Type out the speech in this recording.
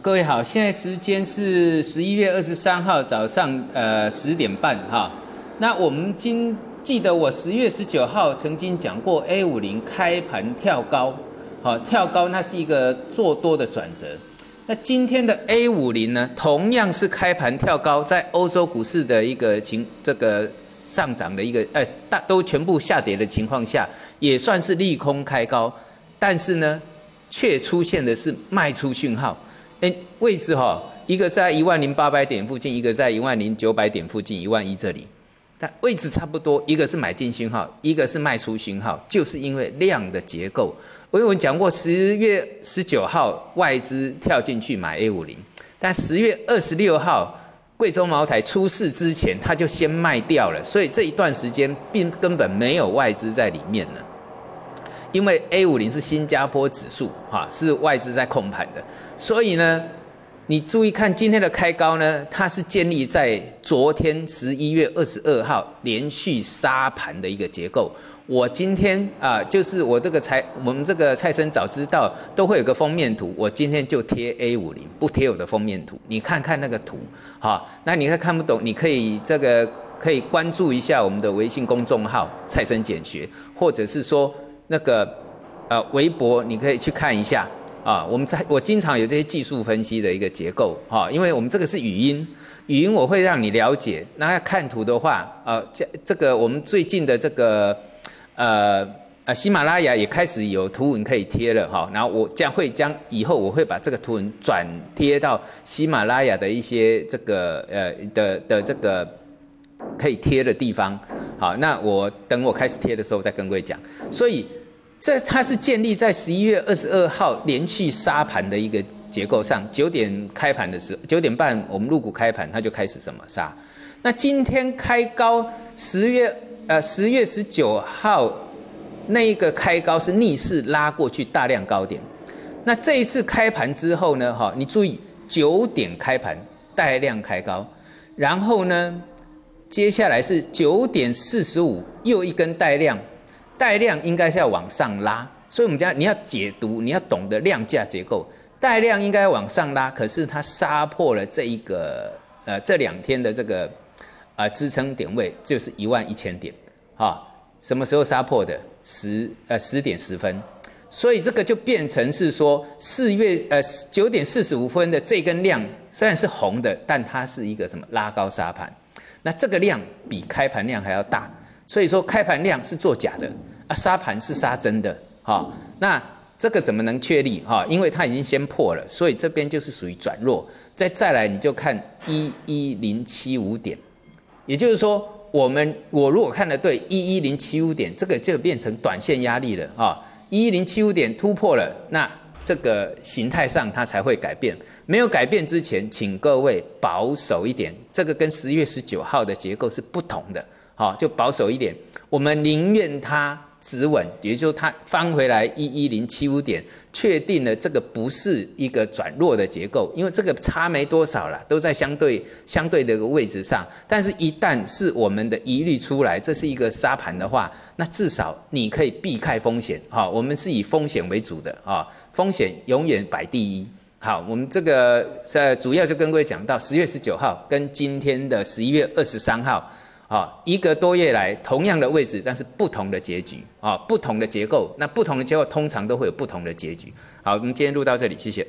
各位好，现在时间是十一月二十三号早上呃十点半哈。那我们今记得我十月十九号曾经讲过 A 五零开盘跳高，好跳高那是一个做多的转折。那今天的 A 五零呢，同样是开盘跳高，在欧洲股市的一个情这个上涨的一个呃大都全部下跌的情况下，也算是利空开高，但是呢，却出现的是卖出讯号。哎，位置哈，一个在一万零八百点附近，一个在一万零九百点附近，一万一这里，但位置差不多，一个是买进讯号，一个是卖出讯号，就是因为量的结构。我有讲过，十月十九号外资跳进去买 A 五零，但十月二十六号贵州茅台出事之前，他就先卖掉了，所以这一段时间并根本没有外资在里面呢。因为 A 五零是新加坡指数，哈，是外资在控盘的，所以呢，你注意看今天的开高呢，它是建立在昨天十一月二十二号连续杀盘的一个结构。我今天啊，就是我这个财，我们这个蔡生早知道都会有个封面图，我今天就贴 A 五零，不贴我的封面图，你看看那个图，哈，那你看看不懂，你可以这个可以关注一下我们的微信公众号蔡生简学，或者是说。那个呃，微博你可以去看一下啊。我们在我经常有这些技术分析的一个结构哈，因为我们这个是语音，语音我会让你了解。那要看图的话，呃，这这个我们最近的这个呃呃喜马拉雅也开始有图文可以贴了哈。然后我将会将以后我会把这个图文转贴到喜马拉雅的一些这个呃的的这个可以贴的地方。好，那我等我开始贴的时候再跟各位讲。所以。这它是建立在十一月二十二号连续杀盘的一个结构上，九点开盘的时候，九点半我们入股开盘，它就开始什么杀。那今天开高，十月呃十月十九号那一个开高是逆势拉过去大量高点。那这一次开盘之后呢，哈，你注意九点开盘带量开高，然后呢，接下来是九点四十五又一根带量。带量应该是要往上拉，所以我们讲你要解读，你要懂得量价结构。带量应该往上拉，可是它杀破了这一个呃这两天的这个呃支撑点位，就是一万一千点，哈，什么时候杀破的？十呃十点十分，所以这个就变成是说四月呃九点四十五分的这根量虽然是红的，但它是一个什么拉高杀盘，那这个量比开盘量还要大，所以说开盘量是作假的。啊，杀盘是杀真的，哈，那这个怎么能确立哈？因为它已经先破了，所以这边就是属于转弱。再再来，你就看一一零七五点，也就是说，我们我如果看的对，一一零七五点，这个就变成短线压力了啊！一一零七五点突破了，那这个形态上它才会改变。没有改变之前，请各位保守一点，这个跟十月十九号的结构是不同的，好，就保守一点。我们宁愿它。止稳，也就是它翻回来一一零七五点，确定了这个不是一个转弱的结构，因为这个差没多少了，都在相对相对的一个位置上。但是，一旦是我们的疑虑出来，这是一个沙盘的话，那至少你可以避开风险。哈，我们是以风险为主的啊，风险永远摆第一。好，我们这个在主要就跟各位讲到十月十九号跟今天的十一月二十三号。啊，一个多月来同样的位置，但是不同的结局啊，不同的结构，那不同的结构通常都会有不同的结局。好，我们今天录到这里，谢谢。